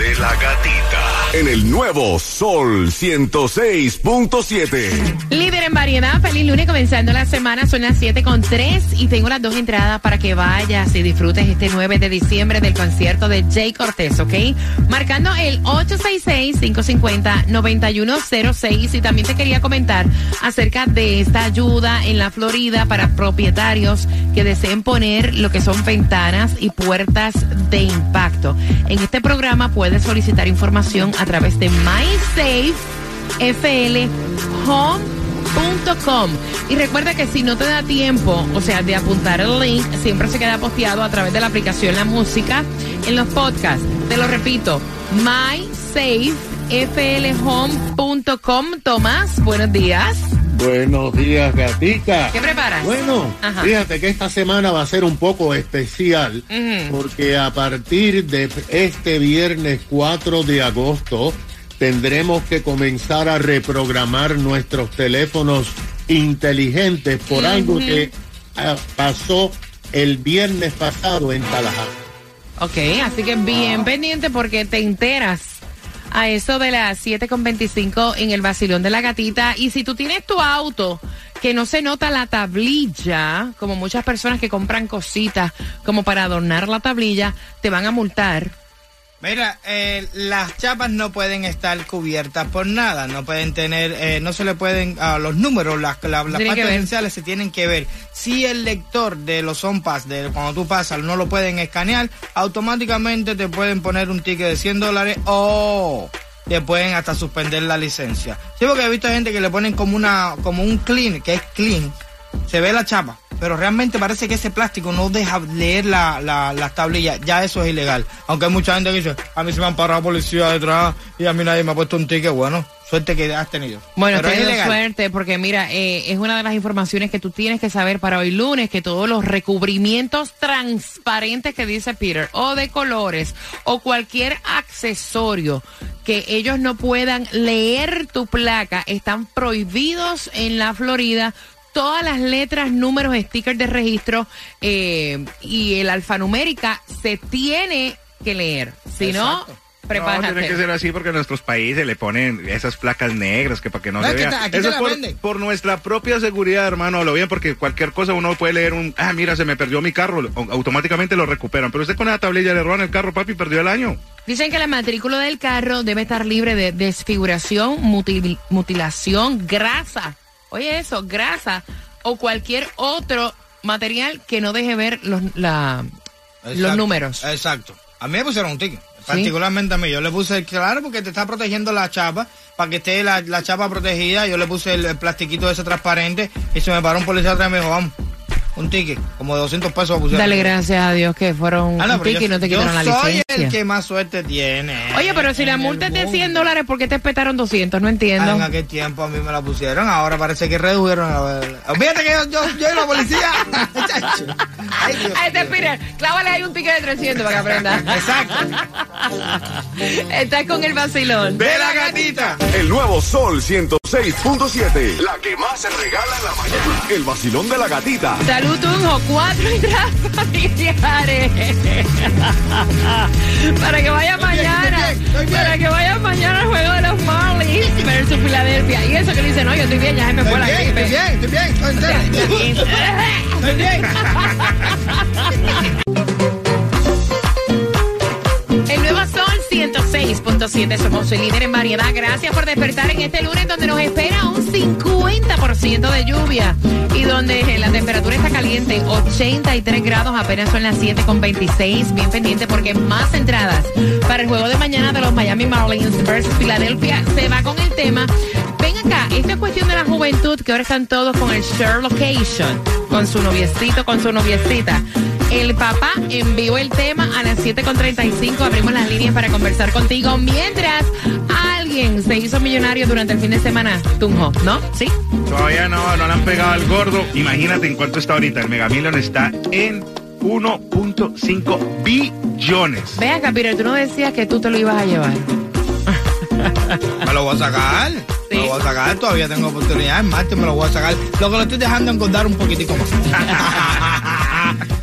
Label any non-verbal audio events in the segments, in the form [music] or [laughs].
de la gatita. En el nuevo Sol 106.7. Líder en variedad, feliz lunes comenzando la semana, son las 7 con 3 y tengo las dos entradas para que vayas y disfrutes este 9 de diciembre del concierto de Jay Cortés, ¿ok? Marcando el 866-550-9106 y también te quería comentar acerca de esta ayuda en la Florida para propietarios que deseen poner lo que son ventanas y puertas de impacto. En este programa puedes solicitar información a través de mySafeFLHome.com. Y recuerda que si no te da tiempo, o sea, de apuntar el link, siempre se queda posteado a través de la aplicación La Música en los podcasts. Te lo repito, mySafeFLHome.com. Tomás, buenos días. Buenos días, gatita. ¿Qué preparas? Bueno, Ajá. fíjate que esta semana va a ser un poco especial porque a partir de este viernes 4 de agosto tendremos que comenzar a reprogramar nuestros teléfonos inteligentes por algo que ah, pasó el viernes pasado en Tallahassee. Ok, así que bien pendiente porque te enteras a eso de las 7.25 en el vacilón de la gatita. Y si tú tienes tu auto que no se nota la tablilla, como muchas personas que compran cositas como para adornar la tablilla, te van a multar. Mira, eh, las chapas no pueden estar cubiertas por nada, no pueden tener, eh, no se le pueden, ah, los números, las, la- las partes esenciales se tienen que ver. Si el lector de los OnPass, de cuando tú pasas, no lo pueden escanear, automáticamente te pueden poner un ticket de 100 dólares o te pueden hasta suspender la licencia. Sí, porque he visto gente que le ponen como una, como un clean, que es clean, se ve la chapa, pero realmente parece que ese plástico no deja leer la, la, las tablillas. Ya eso es ilegal. Aunque hay mucha gente que dice, a mí se me han parado policía detrás y a mí nadie me ha puesto un ticket. Bueno, suerte que has tenido. Bueno, pero es suerte porque mira, eh, es una de las informaciones que tú tienes que saber para hoy lunes, que todos los recubrimientos transparentes que dice Peter, o de colores, o cualquier accesorio que ellos no puedan leer tu placa, están prohibidos en la Florida. Todas las letras, números, stickers de registro eh, y el alfanumérica se tiene que leer. Si no, prepárate. No, tiene que ser así porque en nuestros países le ponen esas placas negras que para que no No, se vea. Eso por, por nuestra propia seguridad, hermano, lo bien, porque cualquier cosa uno puede leer un, ah, mira, se me perdió mi carro, au- automáticamente lo recuperan. Pero usted con esa tablilla le roban el carro, papi, perdió el año. Dicen que la matrícula del carro debe estar libre de desfiguración, mutil- mutilación, grasa. Oye, eso, grasa o cualquier otro material que no deje ver los, la- los números. Exacto. A mí me pusieron un ticket. Particularmente a mí. Yo le puse, claro, porque te está protegiendo la chapa, para que esté la, la chapa protegida. Yo le puse el, el plastiquito ese transparente y se me paró un policía atrás y me dijo, vamos, un ticket, como de 200 pesos. pusieron. Dale gracias a Dios que fueron Ah, no, un ticket y no te quitaron la soy licencia. el que más suerte tiene. Oye, pero si la multa es de 100 mundo. dólares, ¿por qué te espetaron 200? No Ah, entiendo. En aquel tiempo a mí me la pusieron, ahora parece que redujeron. la- Olvídate que yo, yo, yo y la policía. [laughs] Ay, Dios este. Peter, clávale ahí un ticket de 300 para que aprenda. Exacto. [laughs] Estás con el vacilón. De la gatita. El nuevo Sol 106.7. La que más se regala en la mañana. El vacilón de la gatita. Salud, Tunjo, cuatro entradas [laughs] familiares. para que vaya mañana. bien. Para que vaya mañana al juego de los Marlins versus Filadelfia. Y eso que dice, no, yo estoy bien, ya se me fue la bien, estoy gripe. bien, estoy bien. estoy entero. [laughs] Estoy bien. [laughs] El nuevo Sol 106.7 96.7, somos el líder en variedad. Gracias por despertar en este lunes donde nos espera un 50% de lluvia y donde la temperatura está caliente, 83 grados, apenas son las 7.26. Bien pendiente porque más entradas para el juego de mañana de los Miami Marlins versus Filadelfia se va con el tema. Ven acá, esta es cuestión de la juventud que ahora están todos con el share location, con su noviecito, con su noviecita. El papá envió el tema a las 7.35. Abrimos las líneas para conversar contigo. Mientras alguien se hizo millonario durante el fin de semana, Tunjo, ¿no? ¿Sí? Todavía no, no le han pegado al gordo. Imagínate en cuánto está ahorita. El Mega Million está en 1.5 billones. Ve acá, Peter, tú no decías que tú te lo ibas a llevar. Me lo voy a sacar. Me lo voy a sacar. Todavía tengo oportunidad. En martes me lo voy a sacar. Lo que lo estoy dejando engordar un poquitico más. [laughs]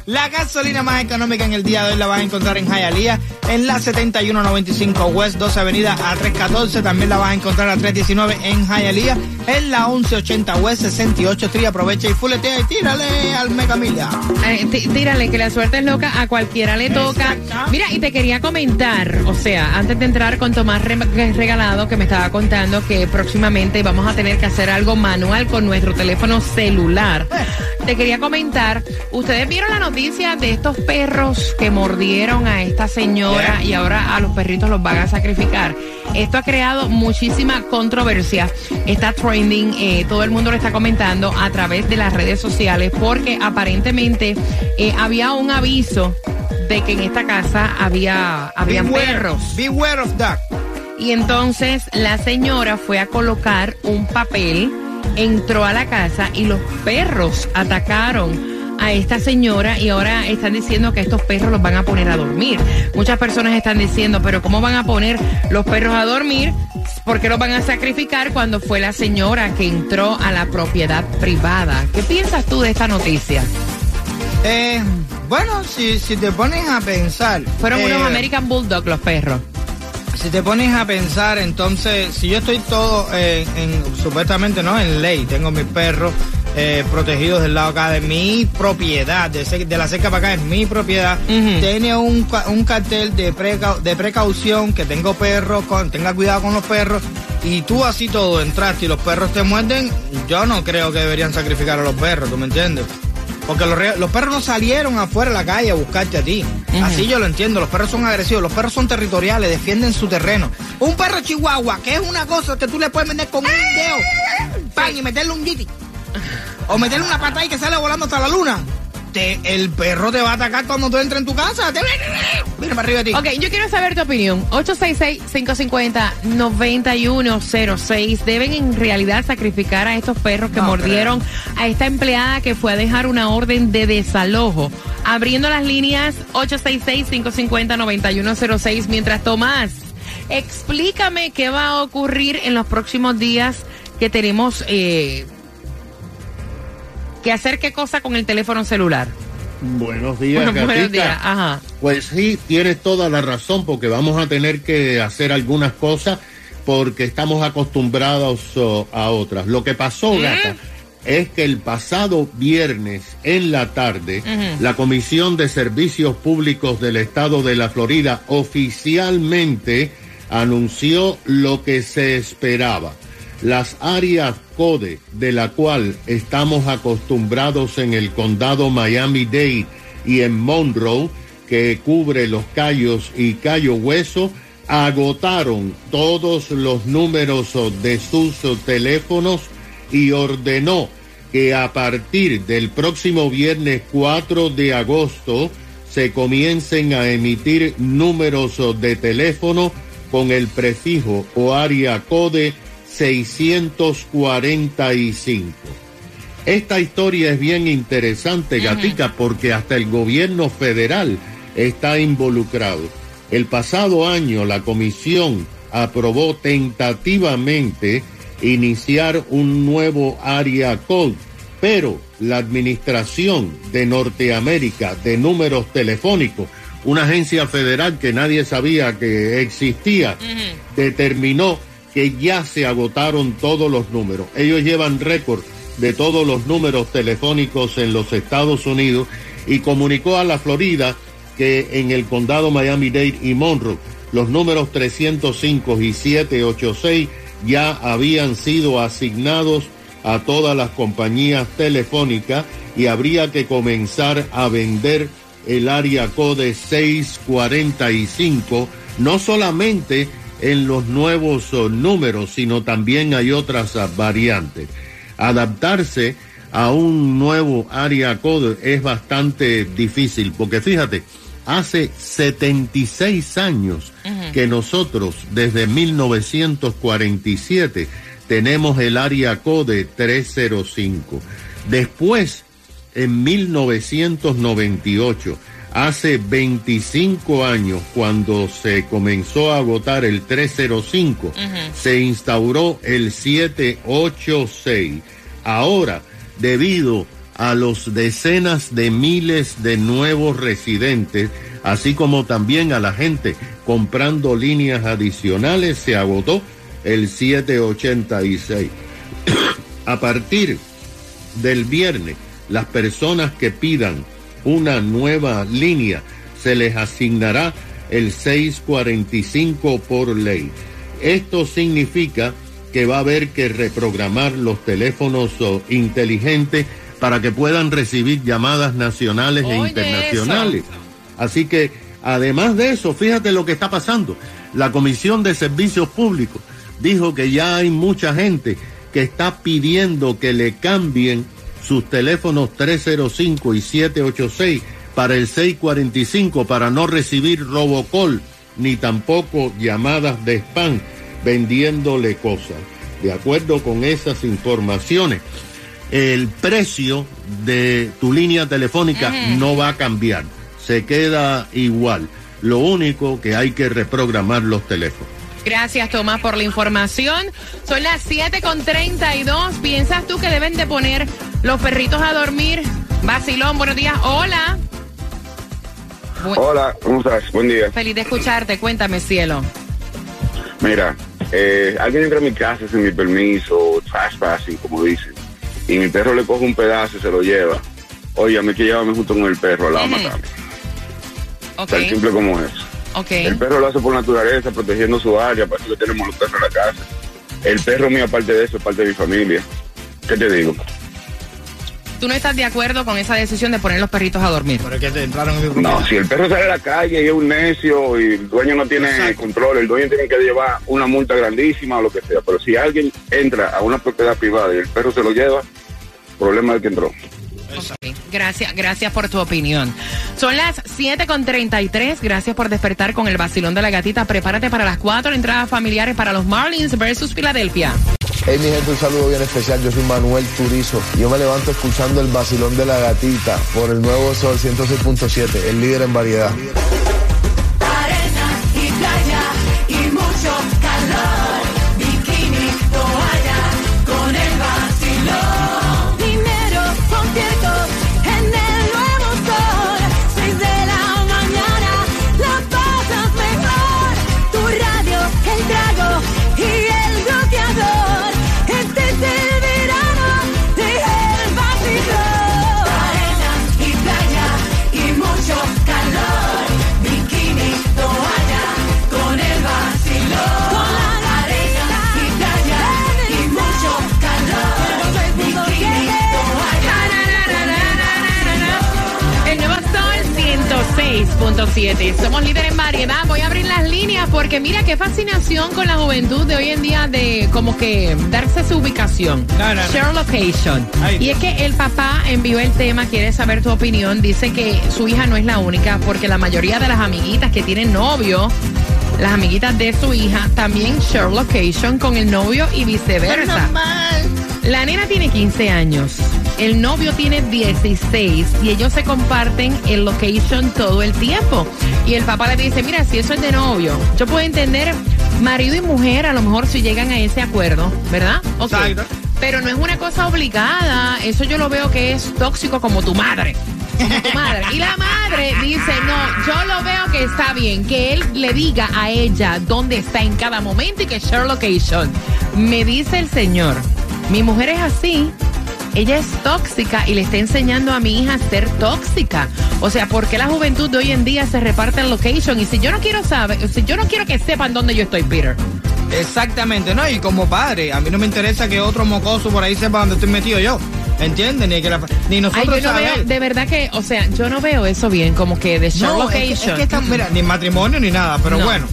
La gasolina más económica en el día de hoy la vas a encontrar en Hialeah, en la 7195 West 12 Avenida a 314. También la vas a encontrar a 319 en Hialeah, en la 1180 West 68 Street. Aprovecha y fuletea y tírale al Mega Milla. Tí- tírale, que la suerte es loca, a cualquiera le toca. Mira, y te quería comentar, o sea, antes de entrar con Tomás Re- Regalado, que me estaba contando que próximamente vamos a tener que hacer algo manual con nuestro teléfono celular. Te quería comentar, ustedes vieron la noticia de estos perros que mordieron a esta señora y ahora a los perritos los van a sacrificar. Esto ha creado muchísima controversia. Está trending, eh, todo el mundo lo está comentando a través de las redes sociales porque aparentemente eh, había un aviso de que en esta casa había, habían Beware- perros. Beware of that. Y entonces la señora fue a colocar un papel, entró a la casa y los perros atacaron a esta señora y ahora están diciendo que estos perros los van a poner a dormir. Muchas personas están diciendo, pero ¿cómo van a poner los perros a dormir? ¿Por qué los van a sacrificar cuando fue la señora que entró a la propiedad privada? ¿Qué piensas tú de esta noticia? Eh, bueno, si, si te pones a pensar. Fueron eh, unos American Bulldog los perros. Si te pones a pensar, entonces, si yo estoy todo eh, en, supuestamente, ¿no? En ley, tengo mis perros eh, protegidos del lado acá de mi propiedad, de, de la cerca para acá es mi propiedad, tiene un, un cartel de, precau- de precaución, que tengo perros, con, tenga cuidado con los perros, y tú así todo entraste y los perros te muerden, yo no creo que deberían sacrificar a los perros, ¿tú me entiendes? Porque los, re- los perros no salieron afuera a la calle a buscarte a ti. Así yo lo entiendo. Los perros son agresivos, los perros son territoriales, defienden su terreno. Un perro chihuahua, que es una cosa que tú le puedes vender con un dedo, pan, y meterle un yiti. O meterle una pata y que sale volando hasta la luna. Te- el perro te va a atacar cuando tú entres en tu casa. Te... Mira para arriba de ti. Ok, yo quiero saber tu opinión. 866-550-9106. ¿Deben en realidad sacrificar a estos perros que No mordieron a esta empleada que fue a dejar una orden de desalojo? Abriendo las líneas 866-550-9106. Mientras Tomás, explícame qué va a ocurrir en los próximos días que tenemos eh, que hacer qué cosa con el teléfono celular. Buenos días, Bueno, buenos días. Ajá. Pues sí, tienes toda la razón, porque vamos a tener que hacer algunas cosas porque estamos acostumbrados oh, a otras. Lo que pasó, gata, es que el pasado viernes en la tarde, la Comisión de Servicios Públicos del Estado de la Florida oficialmente anunció lo que se esperaba. Las áreas CODE, de la cual estamos acostumbrados en el condado Miami-Dade y en Monroe, que cubre los Cayos y Cayo Hueso, agotaron todos los números de sus teléfonos y ordenó que a partir del próximo viernes 4 de agosto se comiencen a emitir números de teléfono con el prefijo o área code 645. Esta historia es bien interesante, Gatica, porque hasta el gobierno federal está involucrado. El pasado año la comisión aprobó tentativamente iniciar un nuevo área code, pero la Administración de Norteamérica de Números Telefónicos, una agencia federal que nadie sabía que existía, determinó que ya se agotaron todos los números. Ellos llevan récord de todos los números telefónicos en los Estados Unidos y comunicó a la Florida que en el condado Miami-Dade y Monroe los números 305 y 786 ya habían sido asignados a todas las compañías telefónicas y habría que comenzar a vender el área code 645, no solamente en los nuevos oh, números, sino también hay otras ah, variantes. Adaptarse a un nuevo área code es bastante difícil, porque fíjate, hace 76 años que nosotros, desde 1947, tenemos el área code 305. Después, en 1998, hace 25 años, cuando se comenzó a votar el 305, se instauró el 786. Ahora, debido a los decenas de miles de nuevos residentes, así como también a la gente comprando líneas adicionales, se agotó el 786. [coughs] a partir del viernes, las personas que pidan una nueva línea se les asignará el 645 por ley. Esto significa que va a haber que reprogramar los teléfonos oh, inteligentes para que puedan recibir llamadas nacionales e internacionales. Así que, además de eso, fíjate lo que está pasando. La Comisión de Servicios Públicos dijo que ya hay mucha gente que está pidiendo que le cambien sus teléfonos 305 y 786 para el 645 para no recibir robocall ni tampoco llamadas de spam vendiéndole cosas. De acuerdo con esas informaciones, el precio de tu línea telefónica no va a cambiar, se queda igual. Lo único que hay que reprogramar los teléfonos. Gracias, Tomás, por la información. Son las 7 con 32. ¿Piensas tú que deben de poner los perritos a dormir? Basilón, buenos días. Hola. Hola, ¿cómo estás? Buen día. Feliz de escucharte. Cuéntame, cielo. Mira, eh, alguien entra a mi casa sin mi permiso, trespassing, como dicen, y mi perro le coge un pedazo y se lo lleva. Oye, a mí que llévame junto con el perro, la va a matar. Tan simple como es. Ok. El perro lo hace por naturaleza, protegiendo su área, para eso que tenemos los perros en la casa. El perro mío, aparte de eso, es parte de mi familia. ¿Qué te digo? ¿Tú no estás de acuerdo con esa decisión de poner los perritos a dormir? Pero es que te entraron en mi propiedad. No, si el perro sale a la calle y es un necio y el dueño no tiene Exacto. control, el dueño tiene que llevar una multa grandísima o lo que sea. Pero si alguien entra a una propiedad privada y el perro se lo lleva, problema del que entró. Gracias, gracias por tu opinión. Son las 7 con 33. Gracias por despertar con el vacilón de la gatita. Prepárate para las cuatro entradas familiares para los Marlins versus Filadelfia. Hey mi gente, un saludo bien especial. Yo soy Manuel Turizo. Yo me levanto escuchando el vacilón de la gatita por el nuevo Sol 106.7, el líder en variedad. Somos líderes en variedad. Voy a abrir las líneas porque mira qué fascinación con la juventud de hoy en día de como que darse su ubicación. Share location. Y es que el papá envió el tema, quiere saber tu opinión. Dice que su hija no es la única porque la mayoría de las amiguitas que tienen novio las amiguitas de su hija, también share location con el novio y viceversa. La nena tiene 15 años el novio tiene 16 y ellos se comparten el location todo el tiempo. Y el papá le dice, mira, si eso es de novio, yo puedo entender marido y mujer a lo mejor si llegan a ese acuerdo, ¿verdad? Ok. Exacto. Pero no es una cosa obligada, eso yo lo veo que es tóxico como tu madre. Como tu madre. Y la madre dice, no, yo lo veo que está bien, que él le diga a ella dónde está en cada momento y que share location. Me dice el señor, mi mujer es así, ella es tóxica y le está enseñando a mi hija a ser tóxica. O sea, ¿por qué la juventud de hoy en día se reparte en location? Y si yo no quiero saber, si yo no quiero que sepan dónde yo estoy, Peter. Exactamente, ¿no? Y como padre, a mí no me interesa que otro mocoso por ahí sepa dónde estoy metido yo. ¿Entiendes? Ni, que la- ni Ay, nosotros yo no veo, de verdad que, o sea, yo no veo eso bien, como que de share No, es que, location. es que están- mira, ni matrimonio ni nada, pero No. bueno.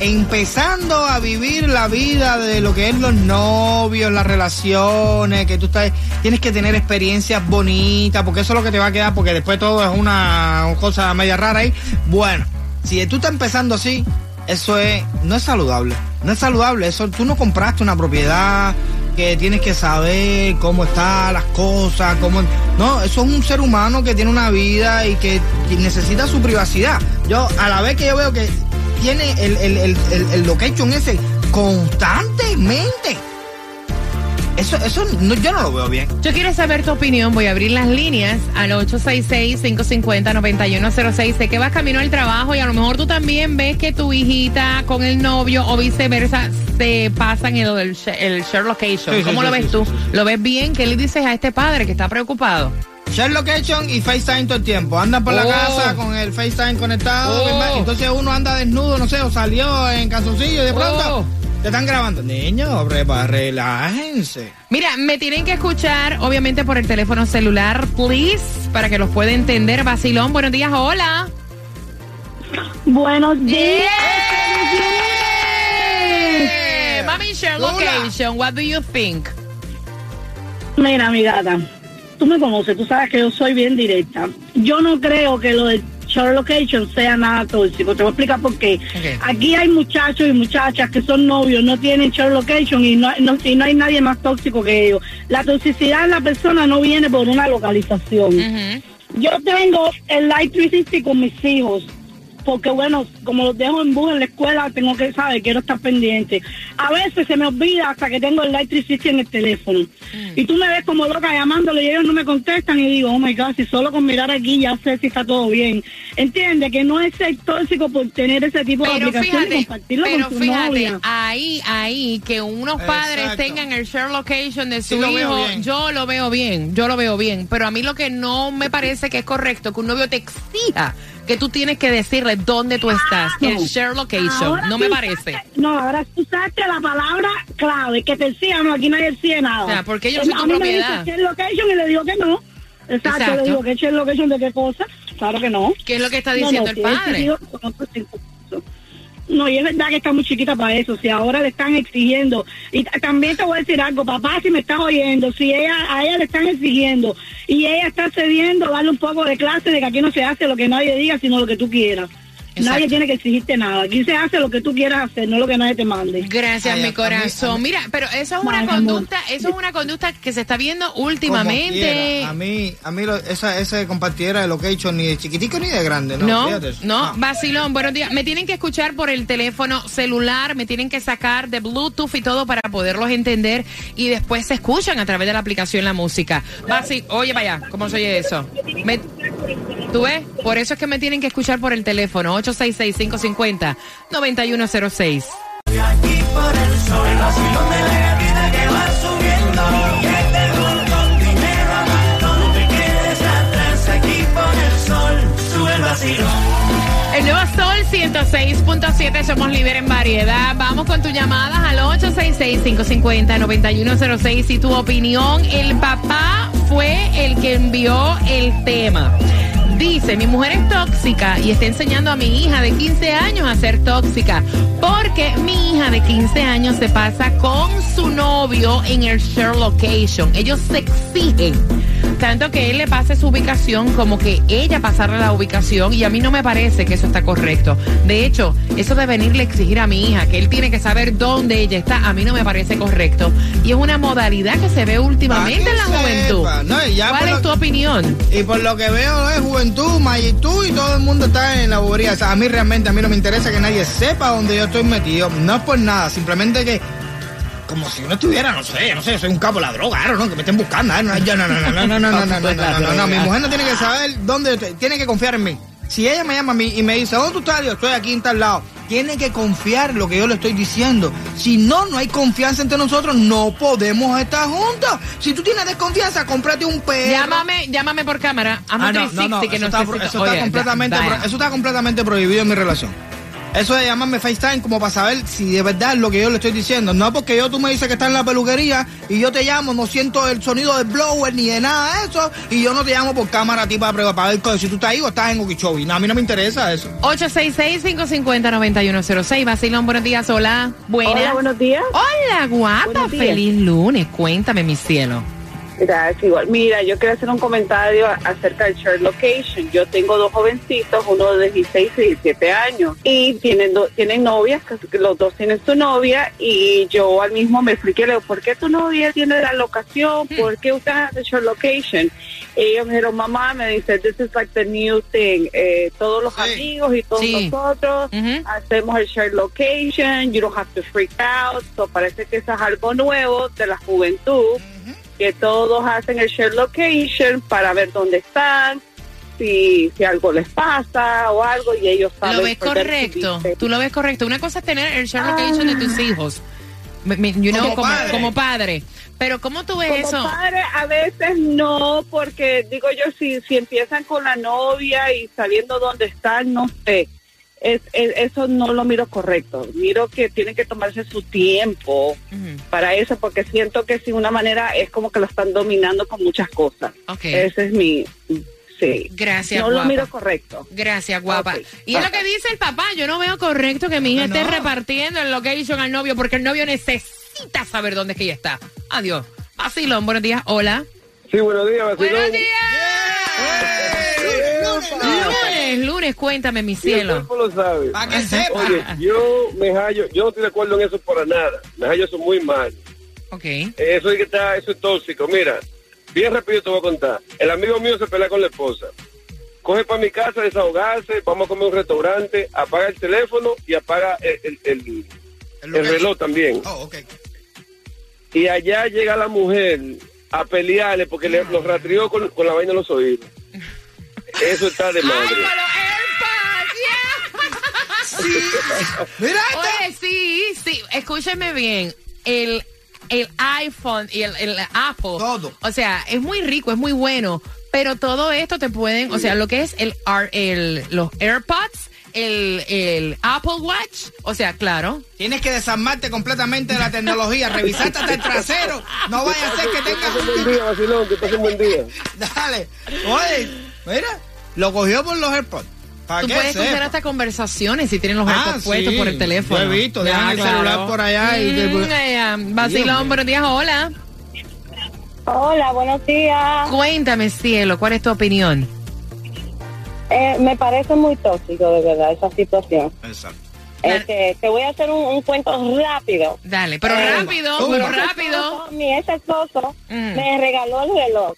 Empezando a vivir la vida de lo que es los novios, las relaciones, que tú estás, tienes que tener experiencias bonitas, porque eso es lo que te va a quedar, porque después todo es una cosa media rara ahí. Bueno, si tú estás empezando así, eso es, no es saludable. No es saludable, eso tú no compraste una propiedad que tienes que saber cómo están las cosas, cómo no, eso es un ser humano que tiene una vida y que, necesita su privacidad. Yo a la vez que yo veo que tiene el, el, el, el, el location ese constantemente. Eso, eso no- yo no lo veo bien. Yo quiero saber tu opinión. Voy a abrir las líneas al 866-550-9106. Sé que vas camino al trabajo y a lo mejor tú también ves que tu hijita con el novio o viceversa se pasan el, el, el share location. Sí, ¿Cómo sí, lo ves sí, tú? sí, sí. ¿Lo ves bien? ¿Qué le dices a este padre que está preocupado? Share location y FaceTime todo el tiempo. Andan por la Oh. casa con el FaceTime conectado. Oh. Entonces uno anda desnudo, no sé, o salió en calzoncillo y de pronto Oh. te están grabando. Niños, relájense. Mira, me tienen que escuchar, obviamente, por el teléfono celular, please, para que los pueda entender. Vacilón, buenos días, hola. Buenos días. Eh, Mami, location, what do you think? Mira, mi gata, tú me conoces, tú sabes que yo soy bien directa. Yo no creo que lo de share location sea nada tóxico. Te voy a explicar por qué. Aquí hay muchachos y muchachas que son novios, no tienen share location y no, no- y no hay nadie más tóxico que ellos. La toxicidad en la persona no viene por una localización. Yo tengo el Light 360 con mis hijos. Porque bueno, como los dejo en bus en la escuela, tengo que saber, quiero estar pendiente. A veces se me olvida hasta que tengo el Light 360 en el teléfono. Y tú me ves como loca llamándole y ellos no me contestan y digo, oh my God, si solo con mirar aquí ya sé si está todo bien. Entiende que no es ser tóxico por tener ese tipo de Pero aplicaciones y fíjate, compartirlo pero con tu fíjate, novia. ahí, ahí, que unos padres Exacto. tengan el share location de su hijo, yo lo veo bien, yo lo veo bien. Pero a mí lo que no me parece que es correcto, que un novio te exija que tú tienes que decirle dónde tú estás, el no. share location, Ahora no me parece. usaste- no, ahora usaste la palabra clave, que te decía, no, aquí nadie decía nada. O sea, porque yo no soy A tu mí me propiedad. dice share location y le digo que no. Exacto, Exacto. le digo que share location de qué cosa. Claro que no. ¿Qué es lo que está No, diciendo no, el si es padre? No, y es verdad que está muy chiquita para eso. Si ahora le están exigiendo. Y también te voy a decir algo, papá, si me estás oyendo, si ella a ella le están exigiendo y ella está cediendo, darle un poco de clase de que aquí no se hace lo que nadie diga, sino lo que tú quieras. Exacto. Nadie tiene que exigirte nada. Aquí se hace lo que tú quieras hacer, no lo que nadie te mande. Gracias, Ay, mi corazón. mí- Mira, pero eso es una Ay, mi amor. conducta, eso es una conducta que se está viendo últimamente. A mí, a mí lo- esa, ese compartiera de location ni de chiquitico ni de grande, ¿no? No, Fíjate eso. no, Ah. vacilón, buenos días. Me tienen que escuchar por el teléfono celular, me tienen que sacar de Bluetooth y todo para poderlos entender y después se escuchan a través de la aplicación la música. Vaci, oye, vaya, ¿cómo se oye eso? Me- ¿Tú ves? Por eso es que me tienen que escuchar por el teléfono 866-550-9106. Aquí por el sol, el vacilón de la gatita que va subiendo. Que te con dinero a mano, no te quedes atrás. Aquí por el sol, sube el vacilón. El nuevo Sol 106.7, somos líder en variedad. Vamos con tus llamadas al 866-550-9106 y tu opinión. El papá fue el que envió el tema. Dice, mi mujer es tóxica y está enseñando a mi hija de 15 años a ser tóxica porque mi hija de 15 años se pasa con su novio en el share location. Ellos se exigen tanto que él le pase su ubicación como que ella pasarle la ubicación y a mí no me parece que eso está correcto. De hecho, eso de venirle a exigir a mi hija que él tiene que saber dónde ella está, a mí no me parece correcto. Y es una modalidad que se ve últimamente en la juventud. sepa, ¿no? Y ya ¿Cuál es lo- tu opinión? Y por lo que veo es juventud, mayitud y todo el mundo está en la bobería. O sea, a mí realmente, a mí no me interesa que nadie sepa dónde yo estoy metido. No es por nada, simplemente que como si uno estuviera, no sé, no sé, soy un capo de la droga, ¿no? Que me estén buscando. ¿eh? No, no, no, no, no, no, no, no, no, no, no, no, no, mi mujer no tiene que saber dónde tiene que confiar en mí. Si ella me llama a mí y me dice, ¿dónde tú estás? Yo estoy aquí en tal lado. tiene que confiar lo que yo le estoy diciendo. Si no, no hay confianza entre nosotros, no podemos estar juntos. Si tú tienes desconfianza, cómprate un perro. Llámame, llámame por cámara. Ah, no, no, 360 no, que eso, no está, eso completamente, eso está completamente prohibido en mi relación. Eso de llamarme FaceTime como para saber si de verdad es lo que yo le estoy diciendo. No porque yo tú me dices que estás en la peluquería y yo te llamo, no siento el sonido del blower ni de nada de eso y yo no te llamo por cámara a ti para, para ver si tú estás ahí o estás en Okeechobee. No, a mí no me interesa eso. 866-550-9106. Basilón, buenos días. Hola. Buenas. Hola, buenos días. Hola, guapa. Buenos días. Feliz lunes. Cuéntame, mi cielo. Gracias, igual. Mira, yo quiero hacer un comentario acerca del share location. Yo tengo dos jovencitos, uno de 16 y 17 años, y tienen do- tienen novias, los dos tienen su novia, y yo al mismo me expliqué, le digo, ¿por qué tu novia tiene la locación? ¿Por qué usted hace share location? Y ellos me dijeron, mamá, me dice, this is like the new thing. Eh, todos los amigos y todos Sí. nosotros hacemos el share location, you don't have to freak out. So parece que eso es algo nuevo de la juventud que todos hacen el share location para ver dónde están, si, si algo les pasa o algo y ellos saben. Lo ves correcto. Tú lo ves correcto. Una cosa es tener el share location de tus hijos. Me- me- you know, Como como, padre. como padre. Pero ¿cómo tú ves Como eso? padre, a veces no, porque digo yo, si, si empiezan con la novia y saliendo donde están, no sé. Es, es- eso no lo miro correcto. Miro que tienen que tomarse su tiempo para eso, porque siento que si una manera es como que lo están dominando con muchas cosas. Ok. Ese es mi... Sí. Gracias, No lo miro correcto. Gracias, guapa. Y es lo que dice el papá. Yo no veo correcto que mi hija esté repartiendo el location al novio porque el novio necesita saber dónde es que ella está. Adiós. Vacilón, buenos días. Hola. Sí, buenos días, Vacilón. Buenos Lunes, cuéntame, mi el cielo. cuerpo lo sabe. Para que sepa. Oye, yo me hallo, yo no estoy de acuerdo en eso para nada. Me hallo eso muy mal. Ok. Eso es que está, eso es tóxico. Mira, bien rápido te voy a contar. El amigo mío se pelea con la esposa. Coge para mi casa desahogarse, vamos a comer un restaurante, apaga el teléfono y apaga el, el, el- el reloj también. Y allá llega la mujer a pelearle porque le, los rastrió con, con la vaina en los oídos. Eso está de madre. Mira Oye, sí, sí, escúcheme bien. El, el iPhone y el, el Apple. Todo. O sea, es muy rico, es muy bueno. Pero todo esto te pueden, o sea, lo que es el, el los AirPods, el, el Apple Watch, o sea, claro. Tienes que desarmarte completamente de la tecnología, revisarte hasta el trasero. No vaya a ser que tengas un buen día, Vacilón, que pasen un buen día. [laughs] Dale. Oye, mira, lo cogió por los AirPods. ¿Para Tú qué puedes sepa? escuchar hasta conversaciones si tienen los Ah, puestos por el teléfono. lo he visto, dejan el celular por allá y Mm, eh, Vacilón, buenos días, hola. Hola, buenos días. Cuéntame, cielo, ¿cuál es tu opinión? Eh, me parece muy tóxico, de verdad, esa situación. Exacto. Este, te voy a hacer un, un cuento rápido. Dale, pero Eh, rápido, mi pero rápido. [laughs] Mi ex esposo Mm. me regaló el reloj.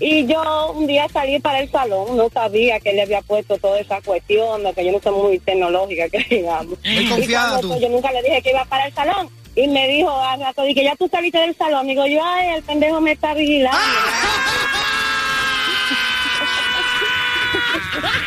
Y yo un día salí para el salón, no sabía que le había puesto toda esa cuestión, de que yo no soy muy tecnológica, [laughs] que digamos. Muy confiada tú. yo nunca le dije que iba para el salón. Y me dijo al rato, dije, ya tú saliste del salón. Digo yo, ay, el pendejo me está vigilando.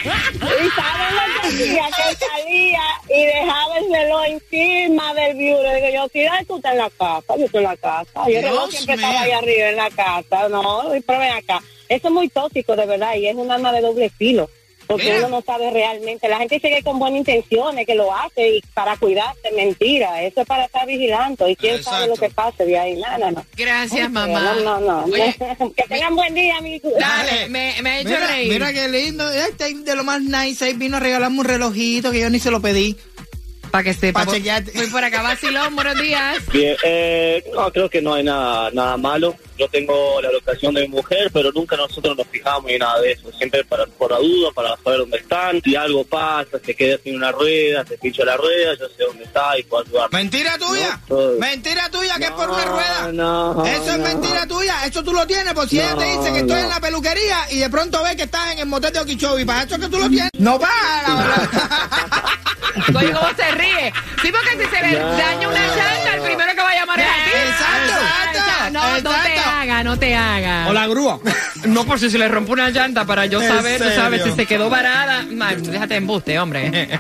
Y saben lo que hacía, que salía y dejaba el reloj encima del bureau. Digo yo, tira tú estás en la casa, yo estoy en la casa. Y el reloj siempre mío. estaba ahí arriba en la casa. No, pero ven acá. Eso es muy tóxico, de verdad, y es un arma de doble filo. Porque Mira. uno no sabe realmente. La gente que con buenas intenciones, que lo hace y para cuidarte, mentira. Eso es para estar vigilando. Y quién sabe lo que pase de ahí. No, no, no. Gracias, mamá. No, no, no. Oye, [laughs] que tengan buen día, amigos. Dale, me, me ha hecho Mira, reír. mira qué lindo. Este de lo más nice. Ahí vino a regalarme un relojito que yo ni se lo pedí. Para que sepa. Pa'. Voy por acá, vacilón, buenos días. Bien, eh, no, creo que no hay nada, nada malo. Yo tengo la locación de mi mujer, pero nunca nosotros nos fijamos en nada de eso. Siempre para, por la duda, para saber dónde están. Si algo pasa, se queda sin una rueda, se pincha la rueda, yo sé dónde está y puedo ayudar. Mentira tuya. Mentira tuya que es por una rueda. no, Eso es mentira tuya. Eso tú lo tienes por si ella te dice que estoy en la peluquería y de pronto ve que estás en el motel de Okeechobee. Para eso es que tú lo tienes. No para. [laughs] Oye, ¿cómo se ríe? Sí, porque si se le No, daña una no, llanta, el no. primero que va a llamar es a ti. Exacto, Exacto. exacto. no, no te haga, no te haga. O la grúa. [laughs] No, por si se le rompe una llanta para yo ¿En saber, tú sabes, si se quedó varada. Man, déjate embuste, hombre. [laughs]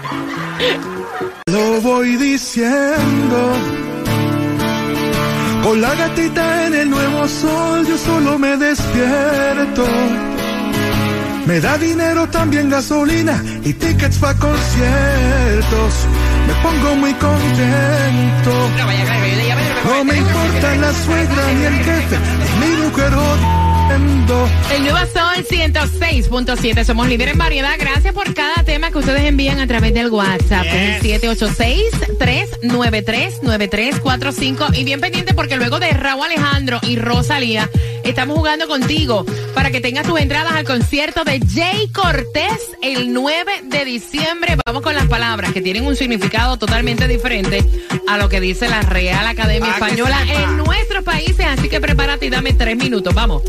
Lo voy diciendo. Con la gatita en el nuevo sol, yo solo me despierto. Me da dinero también gasolina y tickets para conciertos. Me pongo muy contento. No me importa la suegra ni el jefe, ni mi mujer odiando. El nuevo Sol 106.7. Somos líderes en variedad. Gracias por cada tema que ustedes envían a través del WhatsApp. Es el 786-393-9345. Y bien pendiente porque luego de Raúl Alejandro y Rosalía, estamos jugando contigo para que tengas tus entradas al concierto de Jay Cortés el 9 de diciembre. Vamos con las palabras que tienen un significado totalmente diferente a lo que dice la Real Academia Ah, Española en nuestros países. Así que prepárate y dame tres minutos. Vamos.